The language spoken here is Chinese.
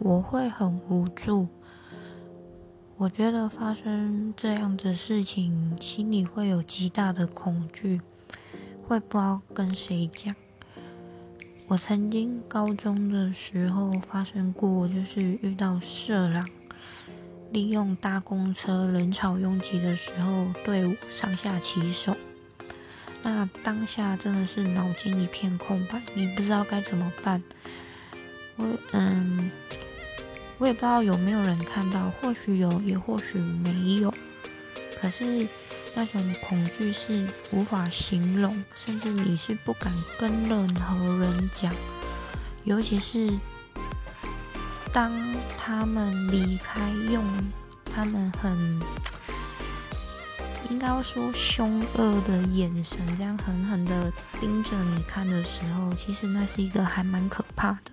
我会很无助。我觉得发生这样的事情，心里会有极大的恐惧，会不知道跟谁讲。我曾经高中的时候发生过，就是遇到色狼，利用搭公车人潮拥挤的时候对我上下其手。那当下真的是脑筋一片空白，你不知道该怎么办。我嗯。我也不知道有没有人看到，或许有，也或许没有。可是那种恐惧是无法形容，甚至你是不敢跟任何人讲。尤其是当他们离开，用他们很应该说凶恶的眼神，这样狠狠的盯着你看的时候，其实那是一个还蛮可怕的。